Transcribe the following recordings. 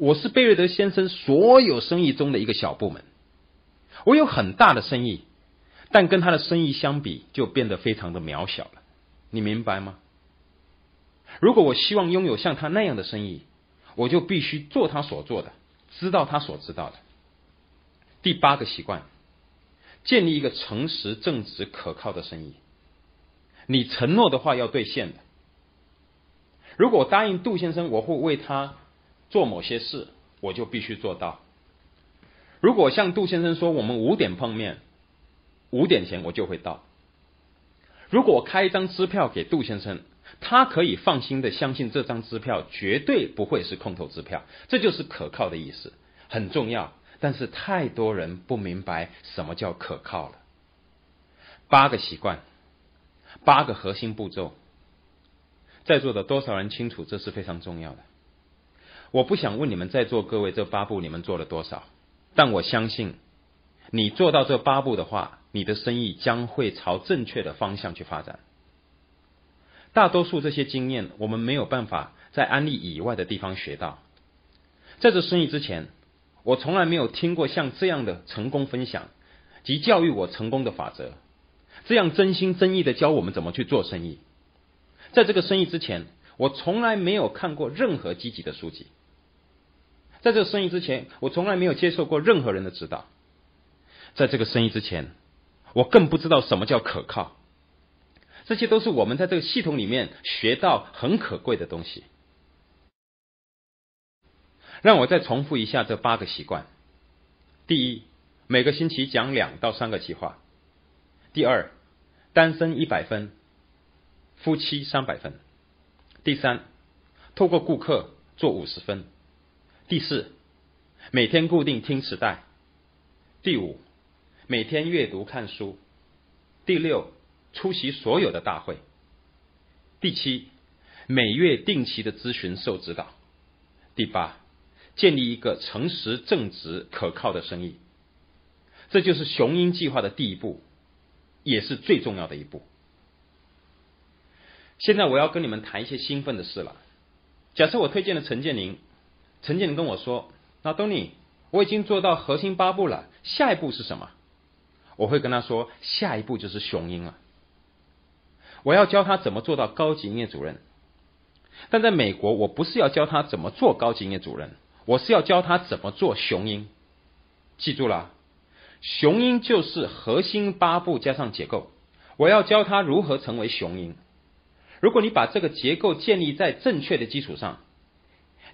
我是贝瑞德先生所有生意中的一个小部门，我有很大的生意，但跟他的生意相比，就变得非常的渺小了。你明白吗？如果我希望拥有像他那样的生意，我就必须做他所做的，知道他所知道的。第八个习惯，建立一个诚实、正直、可靠的生意。你承诺的话要兑现的。如果我答应杜先生我会为他做某些事，我就必须做到。如果像杜先生说我们五点碰面，五点前我就会到。如果我开一张支票给杜先生，他可以放心的相信这张支票绝对不会是空头支票，这就是可靠的意思，很重要。但是太多人不明白什么叫可靠了。八个习惯，八个核心步骤，在座的多少人清楚？这是非常重要的。我不想问你们在座各位这八步你们做了多少，但我相信你做到这八步的话，你的生意将会朝正确的方向去发展。大多数这些经验，我们没有办法在安利以外的地方学到。在这生意之前。我从来没有听过像这样的成功分享及教育我成功的法则，这样真心真意的教我们怎么去做生意。在这个生意之前，我从来没有看过任何积极的书籍。在这个生意之前，我从来没有接受过任何人的指导。在这个生意之前，我更不知道什么叫可靠。这些都是我们在这个系统里面学到很可贵的东西。让我再重复一下这八个习惯：第一，每个星期讲两到三个计划；第二，单身一百分，夫妻三百分；第三，透过顾客做五十分；第四，每天固定听磁带；第五，每天阅读看书；第六，出席所有的大会；第七，每月定期的咨询受指导；第八。建立一个诚实、正直、可靠的生意，这就是雄鹰计划的第一步，也是最重要的一步。现在我要跟你们谈一些兴奋的事了。假设我推荐了陈建宁，陈建宁跟我说：“那东尼，我已经做到核心八步了，下一步是什么？”我会跟他说：“下一步就是雄鹰了。”我要教他怎么做到高级营业主任。但在美国，我不是要教他怎么做高级营业主任。我是要教他怎么做雄鹰，记住了，雄鹰就是核心八步加上结构。我要教他如何成为雄鹰。如果你把这个结构建立在正确的基础上，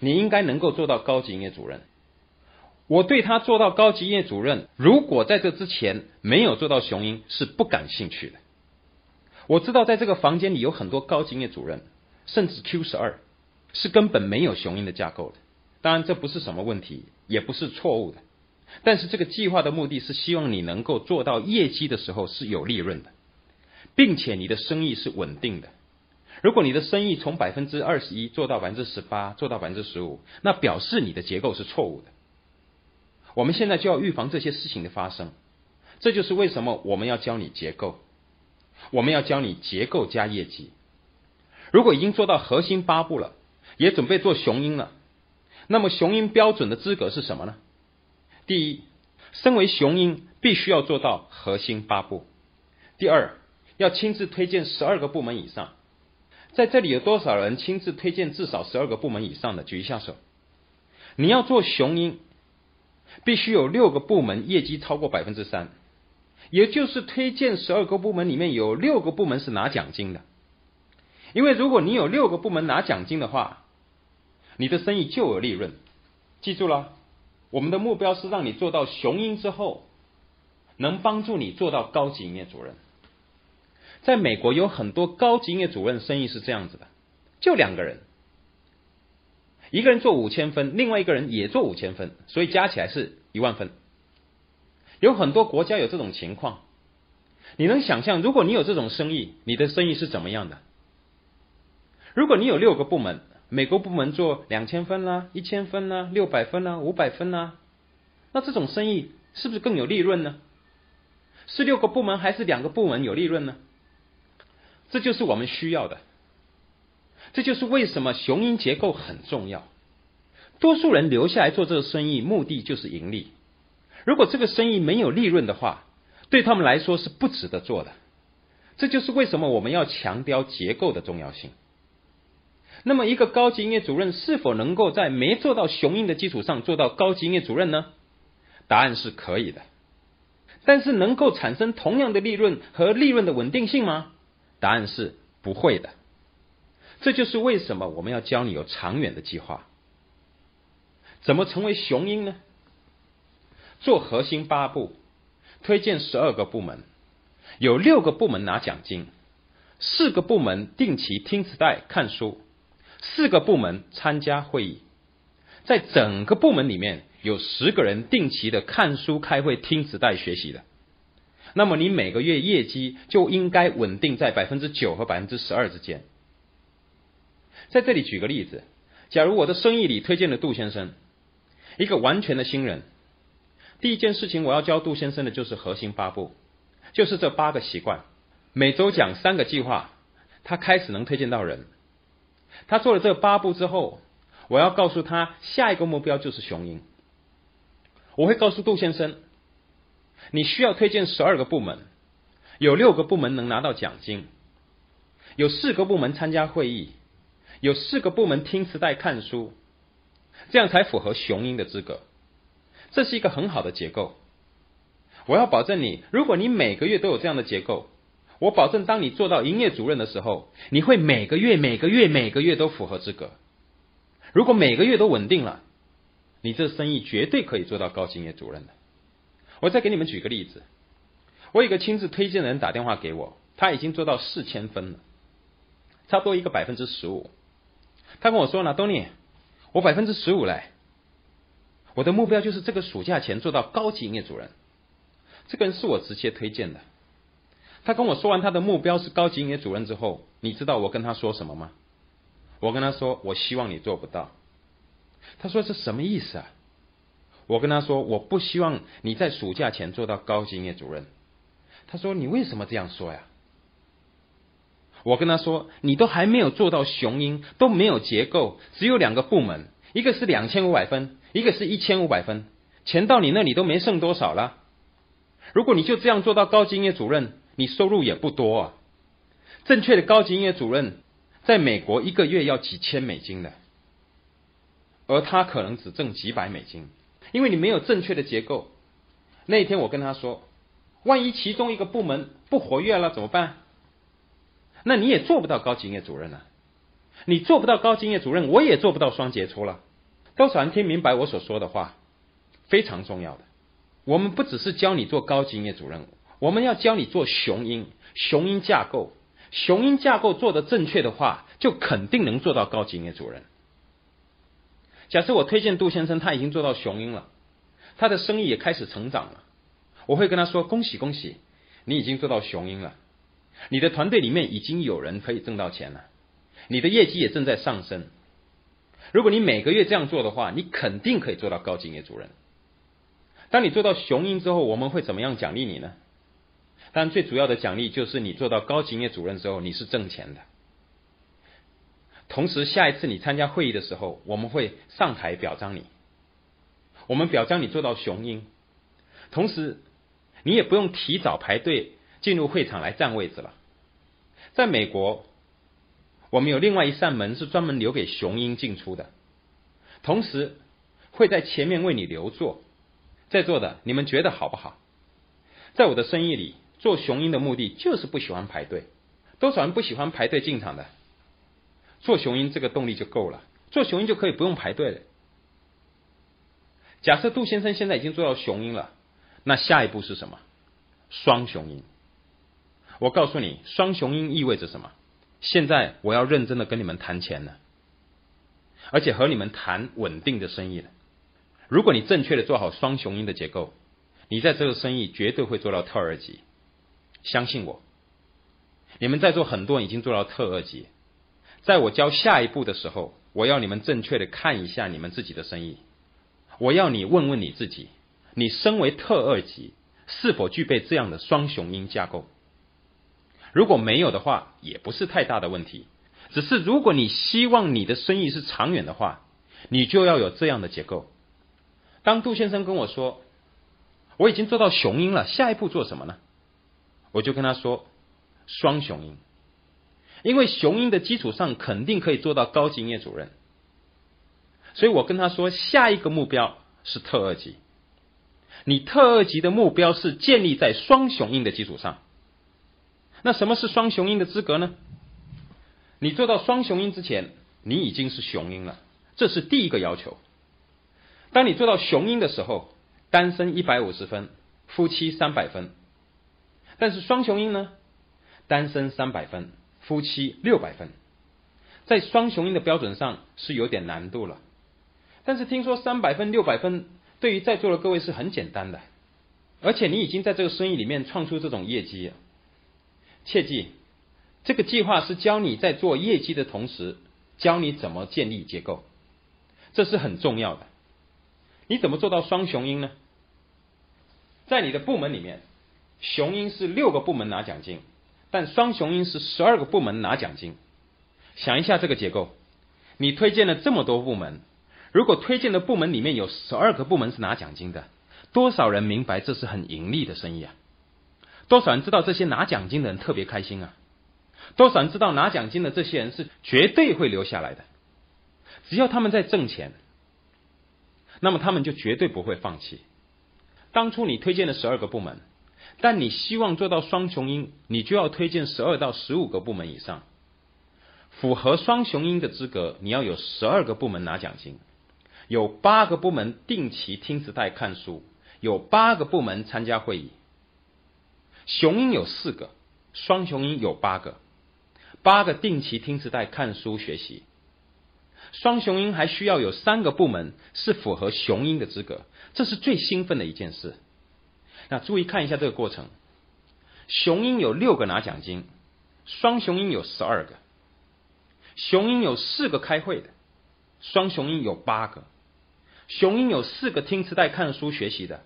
你应该能够做到高级营业主任。我对他做到高级营业主任，如果在这之前没有做到雄鹰，是不感兴趣的。我知道在这个房间里有很多高级营业主任，甚至 Q 十二是根本没有雄鹰的架构的。当然，这不是什么问题，也不是错误的。但是，这个计划的目的是希望你能够做到业绩的时候是有利润的，并且你的生意是稳定的。如果你的生意从百分之二十一做到百分之十八，做到百分之十五，那表示你的结构是错误的。我们现在就要预防这些事情的发生。这就是为什么我们要教你结构，我们要教你结构加业绩。如果已经做到核心八步了，也准备做雄鹰了。那么雄鹰标准的资格是什么呢？第一，身为雄鹰必须要做到核心八步。第二，要亲自推荐十二个部门以上。在这里有多少人亲自推荐至少十二个部门以上的？举一下手。你要做雄鹰，必须有六个部门业绩超过百分之三，也就是推荐十二个部门里面有六个部门是拿奖金的。因为如果你有六个部门拿奖金的话，你的生意就有利润，记住了，我们的目标是让你做到雄鹰之后，能帮助你做到高级营业主任。在美国有很多高级营业主任生意是这样子的，就两个人，一个人做五千分，另外一个人也做五千分，所以加起来是一万分。有很多国家有这种情况，你能想象，如果你有这种生意，你的生意是怎么样的？如果你有六个部门。美国部门做两千分啦，一千分啦，六百分啦，五百分啦，那这种生意是不是更有利润呢？是六个部门还是两个部门有利润呢？这就是我们需要的。这就是为什么雄鹰结构很重要。多数人留下来做这个生意，目的就是盈利。如果这个生意没有利润的话，对他们来说是不值得做的。这就是为什么我们要强调结构的重要性。那么，一个高级营业主任是否能够在没做到雄鹰的基础上做到高级营业主任呢？答案是可以的。但是，能够产生同样的利润和利润的稳定性吗？答案是不会的。这就是为什么我们要教你有长远的计划。怎么成为雄鹰呢？做核心八步，推荐十二个部门，有六个部门拿奖金，四个部门定期听磁带看书，四个部门参加会议，在整个部门里面有十个人定期的看书、开会、听磁带学习的，那么你每个月业绩就应该稳定在百分之九和百分之十二之间。在这里举个例子，假如我的生意里推荐了杜先生，一个完全的新人。第一件事情我要教杜先生的就是核心八步，就是这八个习惯，每周讲三个计划，他开始能推荐到人。他做了这八步之后，我要告诉他下一个目标就是雄鹰。我会告诉杜先生，你需要推荐十二个部门，有六个部门能拿到奖金，有四个部门参加会议，有四个部门听磁带看书，这样才符合雄鹰的资格。这是一个很好的结构，我要保证你，如果你每个月都有这样的结构，我保证当你做到营业主任的时候，你会每个月、每个月、每个月都符合资格。如果每个月都稳定了，你这生意绝对可以做到高级营业主任的。我再给你们举个例子，我有个亲自推荐的人打电话给我，他已经做到四千分了，差不多一个百分之十五。他跟我说呢，东尼，我百分之十五嘞。我的目标就是这个暑假前做到高级营业主任。这个人是我直接推荐的。他跟我说完他的目标是高级营业主任之后，你知道我跟他说什么吗？我跟他说，我希望你做不到。他说这什么意思啊？我跟他说，我不希望你在暑假前做到高级营业主任。他说你为什么这样说呀？我跟他说，你都还没有做到雄鹰，都没有结构，只有两个部门，一个是两千五百分。一个是一千五百分，钱到你那里都没剩多少了。如果你就这样做到高级营业主任，你收入也不多啊。正确的高级营业主任在美国一个月要几千美金的，而他可能只挣几百美金，因为你没有正确的结构。那一天我跟他说，万一其中一个部门不活跃了怎么办？那你也做不到高级营业主任了。你做不到高级营业主任，我也做不到双杰出了。多少人听明白我所说的话？非常重要的。我们不只是教你做高级营业主任，我们要教你做雄鹰。雄鹰架构，雄鹰架构做的正确的话，就肯定能做到高级营业主任。假设我推荐杜先生，他已经做到雄鹰了，他的生意也开始成长了。我会跟他说：“恭喜恭喜，你已经做到雄鹰了。你的团队里面已经有人可以挣到钱了，你的业绩也正在上升。”如果你每个月这样做的话，你肯定可以做到高级业主任。当你做到雄鹰之后，我们会怎么样奖励你呢？当然，最主要的奖励就是你做到高级业主任之后，你是挣钱的。同时，下一次你参加会议的时候，我们会上台表彰你。我们表彰你做到雄鹰，同时你也不用提早排队进入会场来占位置了。在美国。我们有另外一扇门是专门留给雄鹰进出的，同时会在前面为你留座。在座的你们觉得好不好？在我的生意里，做雄鹰的目的就是不喜欢排队。多少人不喜欢排队进场的？做雄鹰这个动力就够了，做雄鹰就可以不用排队了。假设杜先生现在已经做到雄鹰了，那下一步是什么？双雄鹰。我告诉你，双雄鹰意味着什么？现在我要认真的跟你们谈钱了，而且和你们谈稳定的生意了。如果你正确的做好双雄鹰的结构，你在这个生意绝对会做到特二级。相信我，你们在座很多人已经做到特二级。在我教下一步的时候，我要你们正确的看一下你们自己的生意。我要你问问你自己，你身为特二级，是否具备这样的双雄鹰架构？如果没有的话，也不是太大的问题。只是如果你希望你的生意是长远的话，你就要有这样的结构。当杜先生跟我说我已经做到雄鹰了，下一步做什么呢？我就跟他说双雄鹰，因为雄鹰的基础上肯定可以做到高级营业主任。所以我跟他说下一个目标是特二级。你特二级的目标是建立在双雄鹰的基础上。那什么是双雄鹰的资格呢？你做到双雄鹰之前，你已经是雄鹰了，这是第一个要求。当你做到雄鹰的时候，单身一百五十分，夫妻三百分。但是双雄鹰呢？单身三百分，夫妻六百分。在双雄鹰的标准上是有点难度了。但是听说三百分、六百分对于在座的各位是很简单的，而且你已经在这个生意里面创出这种业绩。切记，这个计划是教你在做业绩的同时，教你怎么建立结构，这是很重要的。你怎么做到双雄鹰呢？在你的部门里面，雄鹰是六个部门拿奖金，但双雄鹰是十二个部门拿奖金。想一下这个结构，你推荐了这么多部门，如果推荐的部门里面有十二个部门是拿奖金的，多少人明白这是很盈利的生意啊？多少人知道这些拿奖金的人特别开心啊？多少人知道拿奖金的这些人是绝对会留下来的？只要他们在挣钱，那么他们就绝对不会放弃。当初你推荐的十二个部门，但你希望做到双雄鹰，你就要推荐十二到十五个部门以上。符合双雄鹰的资格，你要有十二个部门拿奖金，有八个部门定期听磁带看书，有八个部门参加会议。雄鹰有四个，双雄鹰有八个，八个定期听磁带看书学习。双雄鹰还需要有三个部门是符合雄鹰的资格，这是最兴奋的一件事。那注意看一下这个过程，雄鹰有六个拿奖金，双雄鹰有十二个。雄鹰有四个开会的，双雄鹰有八个。雄鹰有四个听磁带看书学习的，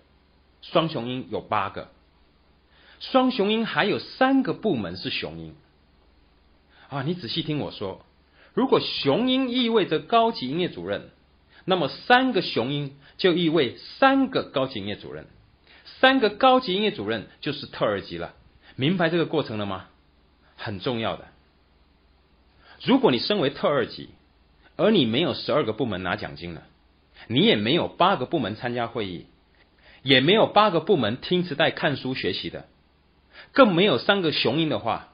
双雄鹰有八个。双雄鹰还有三个部门是雄鹰啊！你仔细听我说，如果雄鹰意味着高级营业主任，那么三个雄鹰就意味三个高级营业主任，三个高级营业主任就是特二级了。明白这个过程了吗？很重要的。如果你身为特二级，而你没有十二个部门拿奖金了，你也没有八个部门参加会议，也没有八个部门听磁带看书学习的。更没有三个雄鹰的话，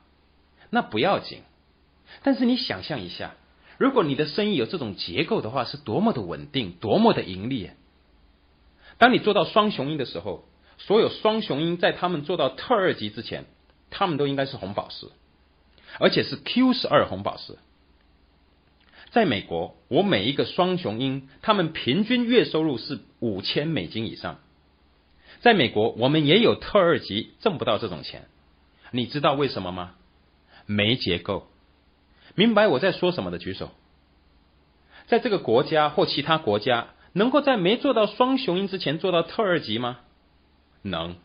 那不要紧。但是你想象一下，如果你的生意有这种结构的话，是多么的稳定，多么的盈利。当你做到双雄鹰的时候，所有双雄鹰在他们做到特二级之前，他们都应该是红宝石，而且是 Q 十二红宝石。在美国，我每一个双雄鹰，他们平均月收入是五千美金以上。在美国，我们也有特二级挣不到这种钱，你知道为什么吗？没结构。明白我在说什么的举手。在这个国家或其他国家，能够在没做到双雄鹰之前做到特二级吗？能。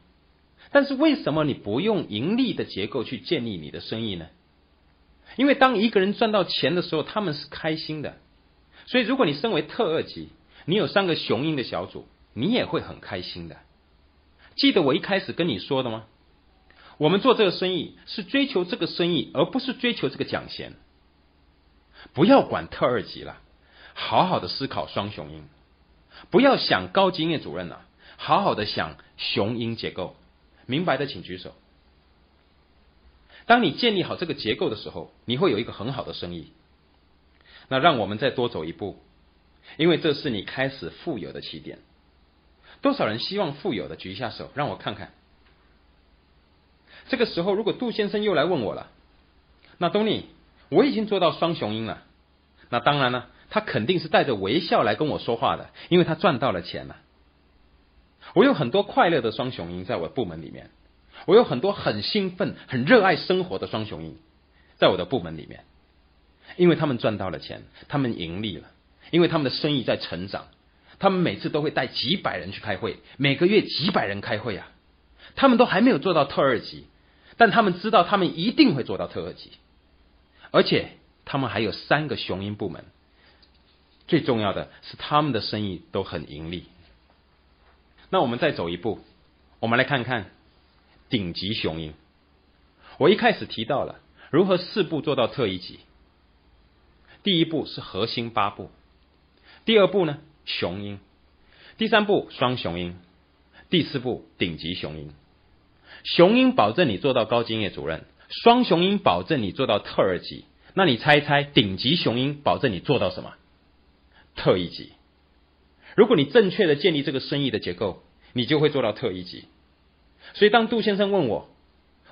但是为什么你不用盈利的结构去建立你的生意呢？因为当一个人赚到钱的时候，他们是开心的。所以如果你身为特二级，你有三个雄鹰的小组，你也会很开心的。记得我一开始跟你说的吗？我们做这个生意是追求这个生意，而不是追求这个奖衔。不要管特二级了，好好的思考双雄鹰。不要想高级业主任了，好好的想雄鹰结构。明白的请举手。当你建立好这个结构的时候，你会有一个很好的生意。那让我们再多走一步，因为这是你开始富有的起点。多少人希望富有的举一下手，让我看看。这个时候，如果杜先生又来问我了，那东尼，我已经做到双雄鹰了。那当然了，他肯定是带着微笑来跟我说话的，因为他赚到了钱了。我有很多快乐的双雄鹰在我的部门里面，我有很多很兴奋、很热爱生活的双雄鹰在我的部门里面，因为他们赚到了钱，他们盈利了，因为他们的生意在成长。他们每次都会带几百人去开会，每个月几百人开会啊！他们都还没有做到特二级，但他们知道他们一定会做到特二级，而且他们还有三个雄鹰部门，最重要的是他们的生意都很盈利。那我们再走一步，我们来看看顶级雄鹰。我一开始提到了如何四步做到特一级。第一步是核心八步，第二步呢雄鹰，第三步双雄鹰，第四步顶级雄鹰。雄鹰保证你做到高经业主任，双雄鹰保证你做到特二级。那你猜一猜，顶级雄鹰保证你做到什么？特一级。如果你正确的建立这个生意的结构，你就会做到特一级。所以当杜先生问我，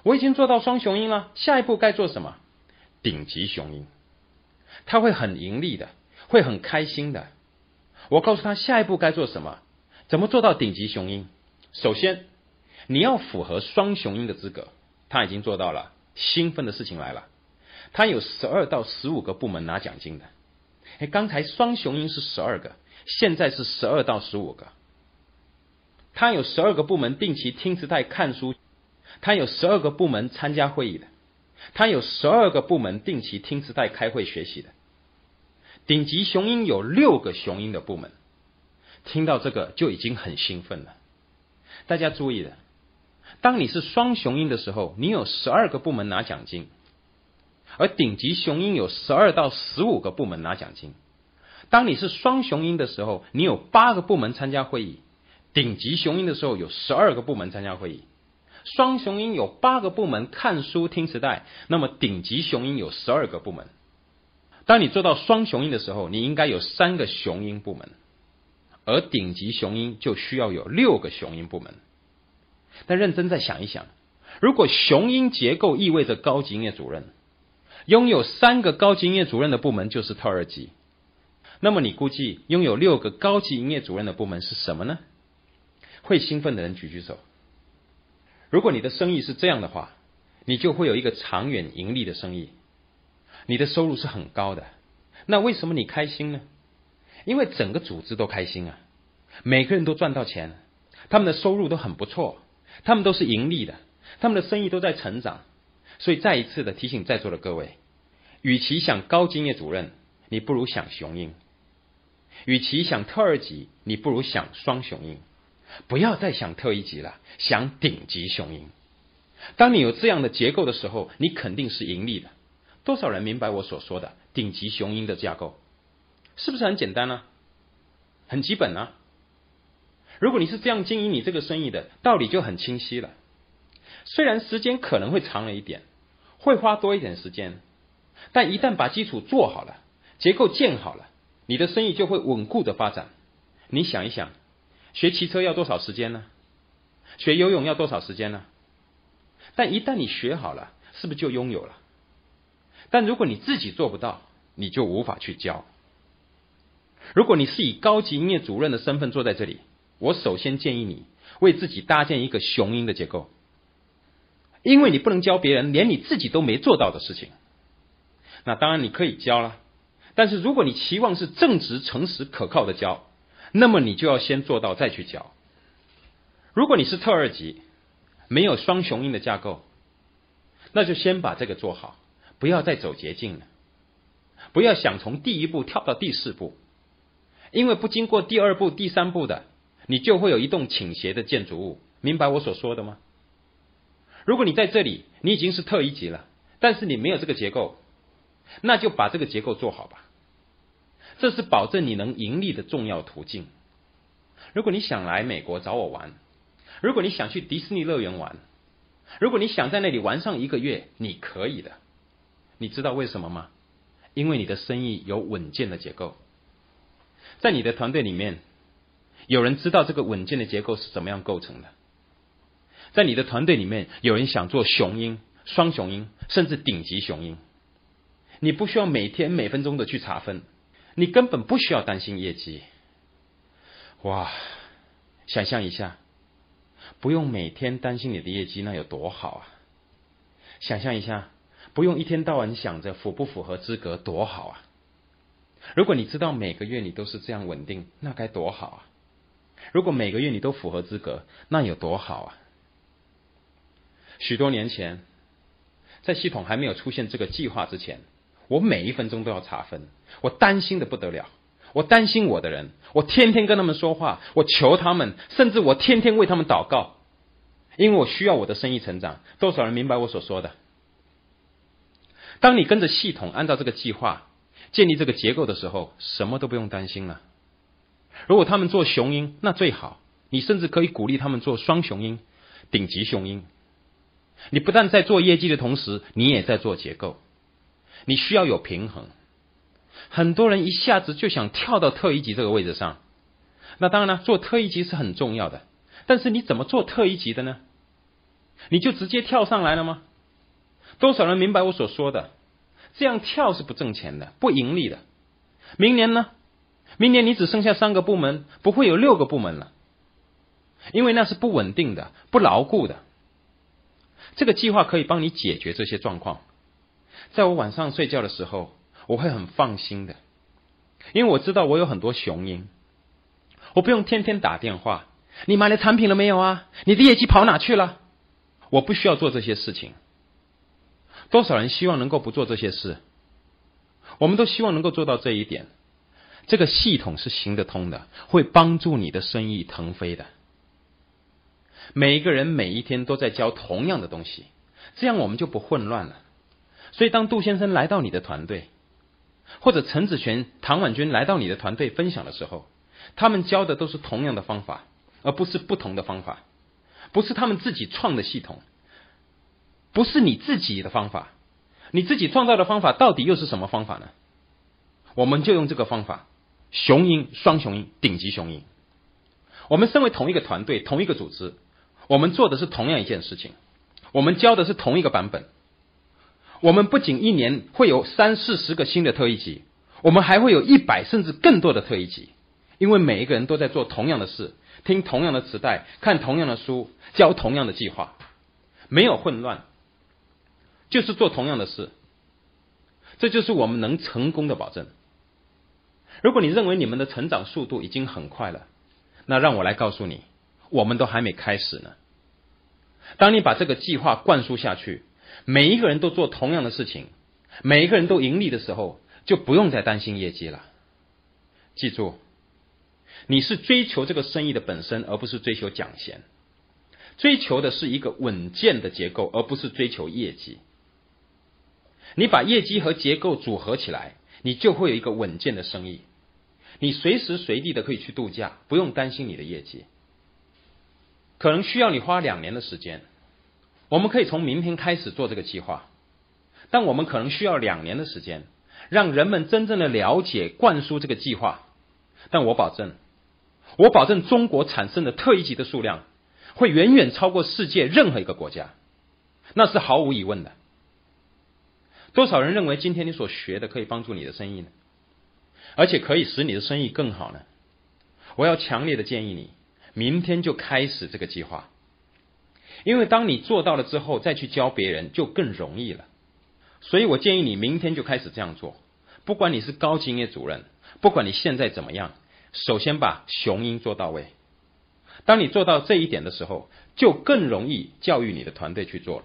我已经做到双雄鹰了，下一步该做什么？顶级雄鹰。他会很盈利的，会很开心的。我告诉他下一步该做什么，怎么做到顶级雄鹰？首先，你要符合双雄鹰的资格。他已经做到了，兴奋的事情来了。他有十二到十五个部门拿奖金的。哎，刚才双雄鹰是十二个，现在是十二到十五个。他有十二个部门定期听磁带看书，他有十二个部门参加会议的。他有十二个部门定期听磁带开会学习的，顶级雄鹰有六个雄鹰的部门，听到这个就已经很兴奋了。大家注意了，当你是双雄鹰的时候，你有十二个部门拿奖金，而顶级雄鹰有十二到十五个部门拿奖金。当你是双雄鹰的时候，你有八个部门参加会议，顶级雄鹰的时候有十二个部门参加会议。双雄鹰有八个部门看书听磁带，那么顶级雄鹰有十二个部门。当你做到双雄鹰的时候，你应该有三个雄鹰部门，而顶级雄鹰就需要有六个雄鹰部门。但认真再想一想，如果雄鹰结构意味着高级营业主任拥有三个高级营业主任的部门就是特二级，那么你估计拥有六个高级营业主任的部门是什么呢？会兴奋的人举举手。如果你的生意是这样的话，你就会有一个长远盈利的生意，你的收入是很高的。那为什么你开心呢？因为整个组织都开心啊，每个人都赚到钱，他们的收入都很不错，他们都是盈利的，他们的生意都在成长。所以再一次的提醒在座的各位，与其想高经业主任，你不如想雄鹰；与其想特二级，你不如想双雄鹰。不要再想特一级了，想顶级雄鹰。当你有这样的结构的时候，你肯定是盈利的。多少人明白我所说的顶级雄鹰的架构？是不是很简单呢？很基本啊。如果你是这样经营你这个生意的，道理就很清晰了。虽然时间可能会长了一点，会花多一点时间，但一旦把基础做好了，结构建好了，你的生意就会稳固的发展。你想一想。学骑车要多少时间呢？学游泳要多少时间呢？但一旦你学好了，是不是就拥有了？但如果你自己做不到，你就无法去教。如果你是以高级营业主任的身份坐在这里，我首先建议你为自己搭建一个雄鹰的结构，因为你不能教别人连你自己都没做到的事情。那当然你可以教了，但是如果你期望是正直、诚实、可靠的教。那么你就要先做到再去教。如果你是特二级，没有双雄鹰的架构，那就先把这个做好，不要再走捷径了。不要想从第一步跳到第四步，因为不经过第二步、第三步的，你就会有一栋倾斜的建筑物。明白我所说的吗？如果你在这里，你已经是特一级了，但是你没有这个结构，那就把这个结构做好吧。这是保证你能盈利的重要途径。如果你想来美国找我玩，如果你想去迪士尼乐园玩，如果你想在那里玩上一个月，你可以的。你知道为什么吗？因为你的生意有稳健的结构，在你的团队里面，有人知道这个稳健的结构是怎么样构成的。在你的团队里面，有人想做雄鹰、双雄鹰，甚至顶级雄鹰。你不需要每天每分钟的去查分。你根本不需要担心业绩，哇！想象一下，不用每天担心你的业绩，那有多好啊！想象一下，不用一天到晚想着符不符合资格，多好啊！如果你知道每个月你都是这样稳定，那该多好啊！如果每个月你都符合资格，那有多好啊！许多年前，在系统还没有出现这个计划之前。我每一分钟都要查分，我担心的不得了。我担心我的人，我天天跟他们说话，我求他们，甚至我天天为他们祷告，因为我需要我的生意成长。多少人明白我所说的？当你跟着系统按照这个计划建立这个结构的时候，什么都不用担心了。如果他们做雄鹰，那最好，你甚至可以鼓励他们做双雄鹰、顶级雄鹰。你不但在做业绩的同时，你也在做结构。你需要有平衡。很多人一下子就想跳到特一级这个位置上，那当然了，做特一级是很重要的。但是你怎么做特一级的呢？你就直接跳上来了吗？多少人明白我所说的？这样跳是不挣钱的，不盈利的。明年呢？明年你只剩下三个部门，不会有六个部门了，因为那是不稳定的、不牢固的。这个计划可以帮你解决这些状况。在我晚上睡觉的时候。我会很放心的，因为我知道我有很多雄鹰，我不用天天打电话。你买了产品了没有啊？你的业绩跑哪去了？我不需要做这些事情。多少人希望能够不做这些事？我们都希望能够做到这一点。这个系统是行得通的，会帮助你的生意腾飞的。每一个人每一天都在教同样的东西，这样我们就不混乱了。所以，当杜先生来到你的团队，或者陈子璇、唐婉君来到你的团队分享的时候，他们教的都是同样的方法，而不是不同的方法，不是他们自己创的系统，不是你自己的方法，你自己创造的方法到底又是什么方法呢？我们就用这个方法，雄鹰、双雄鹰、顶级雄鹰。我们身为同一个团队、同一个组织，我们做的是同样一件事情，我们教的是同一个版本。我们不仅一年会有三四十个新的特异级，我们还会有一百甚至更多的特异级，因为每一个人都在做同样的事，听同样的磁带，看同样的书，教同样的计划，没有混乱，就是做同样的事，这就是我们能成功的保证。如果你认为你们的成长速度已经很快了，那让我来告诉你，我们都还没开始呢。当你把这个计划灌输下去。每一个人都做同样的事情，每一个人都盈利的时候，就不用再担心业绩了。记住，你是追求这个生意的本身，而不是追求奖钱。追求的是一个稳健的结构，而不是追求业绩。你把业绩和结构组合起来，你就会有一个稳健的生意。你随时随地的可以去度假，不用担心你的业绩。可能需要你花两年的时间。我们可以从明天开始做这个计划，但我们可能需要两年的时间，让人们真正的了解、灌输这个计划。但我保证，我保证中国产生的特一级的数量会远远超过世界任何一个国家，那是毫无疑问的。多少人认为今天你所学的可以帮助你的生意呢？而且可以使你的生意更好呢？我要强烈的建议你，明天就开始这个计划。因为当你做到了之后，再去教别人就更容易了。所以我建议你明天就开始这样做。不管你是高级营业主任，不管你现在怎么样，首先把雄鹰做到位。当你做到这一点的时候，就更容易教育你的团队去做了。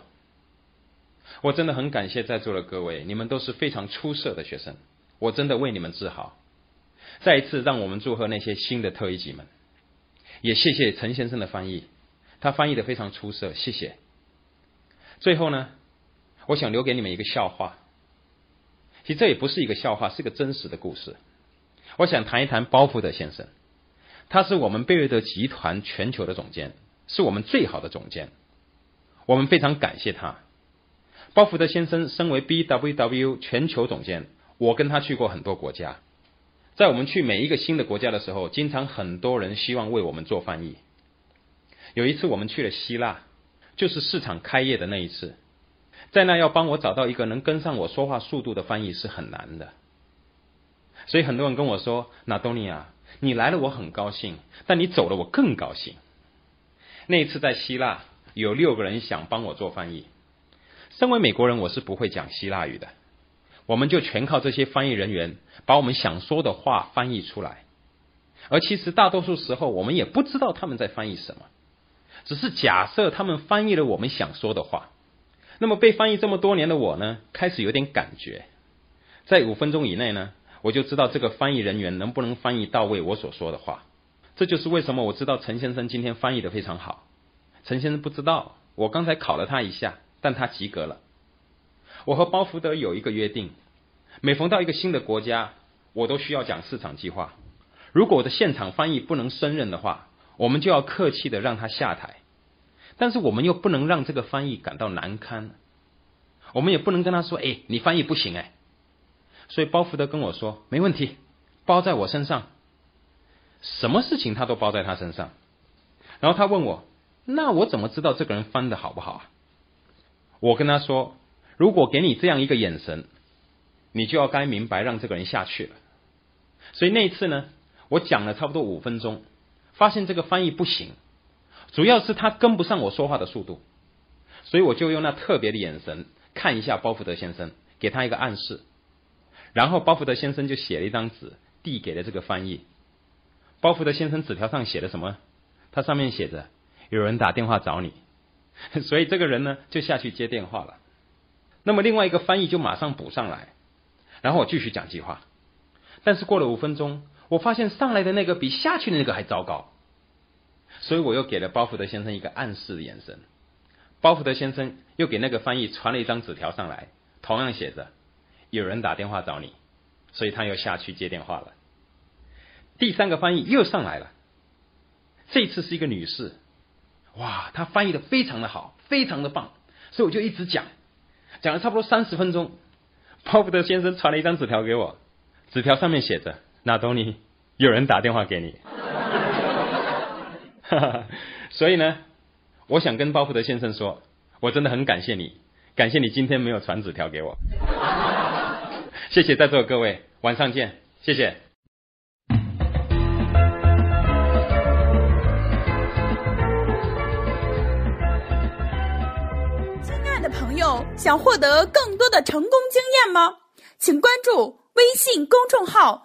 我真的很感谢在座的各位，你们都是非常出色的学生，我真的为你们自豪。再一次，让我们祝贺那些新的特一级们，也谢谢陈先生的翻译。他翻译的非常出色，谢谢。最后呢，我想留给你们一个笑话。其实这也不是一个笑话，是个真实的故事。我想谈一谈包福德先生，他是我们贝瑞德集团全球的总监，是我们最好的总监。我们非常感谢他。包福德先生身为 BWW 全球总监，我跟他去过很多国家。在我们去每一个新的国家的时候，经常很多人希望为我们做翻译。有一次我们去了希腊，就是市场开业的那一次，在那要帮我找到一个能跟上我说话速度的翻译是很难的，所以很多人跟我说：“纳东尼亚，你来了我很高兴，但你走了我更高兴。”那一次在希腊有六个人想帮我做翻译，身为美国人我是不会讲希腊语的，我们就全靠这些翻译人员把我们想说的话翻译出来，而其实大多数时候我们也不知道他们在翻译什么。只是假设他们翻译了我们想说的话，那么被翻译这么多年的我呢，开始有点感觉。在五分钟以内呢，我就知道这个翻译人员能不能翻译到位我所说的话。这就是为什么我知道陈先生今天翻译的非常好。陈先生不知道，我刚才考了他一下，但他及格了。我和包福德有一个约定，每逢到一个新的国家，我都需要讲市场计划。如果我的现场翻译不能胜任的话，我们就要客气的让他下台。但是我们又不能让这个翻译感到难堪，我们也不能跟他说：“哎，你翻译不行哎。”所以包福德跟我说：“没问题，包在我身上。”什么事情他都包在他身上。然后他问我：“那我怎么知道这个人翻的好不好啊？”我跟他说：“如果给你这样一个眼神，你就要该明白让这个人下去了。”所以那一次呢，我讲了差不多五分钟，发现这个翻译不行。主要是他跟不上我说话的速度，所以我就用那特别的眼神看一下包福德先生，给他一个暗示。然后包福德先生就写了一张纸递给了这个翻译。包福德先生纸条上写的什么？他上面写着有人打电话找你，所以这个人呢就下去接电话了。那么另外一个翻译就马上补上来，然后我继续讲计划。但是过了五分钟，我发现上来的那个比下去的那个还糟糕。所以我又给了包福德先生一个暗示的眼神，包福德先生又给那个翻译传了一张纸条上来，同样写着有人打电话找你，所以他又下去接电话了。第三个翻译又上来了，这次是一个女士，哇，她翻译的非常的好，非常的棒，所以我就一直讲，讲了差不多三十分钟，包福德先生传了一张纸条给我，纸条上面写着：纳东尼，有人打电话给你。哈哈，所以呢，我想跟包福德先生说，我真的很感谢你，感谢你今天没有传纸条给我。谢谢在座的各位，晚上见，谢谢。亲爱的朋友，想获得更多的成功经验吗？请关注微信公众号。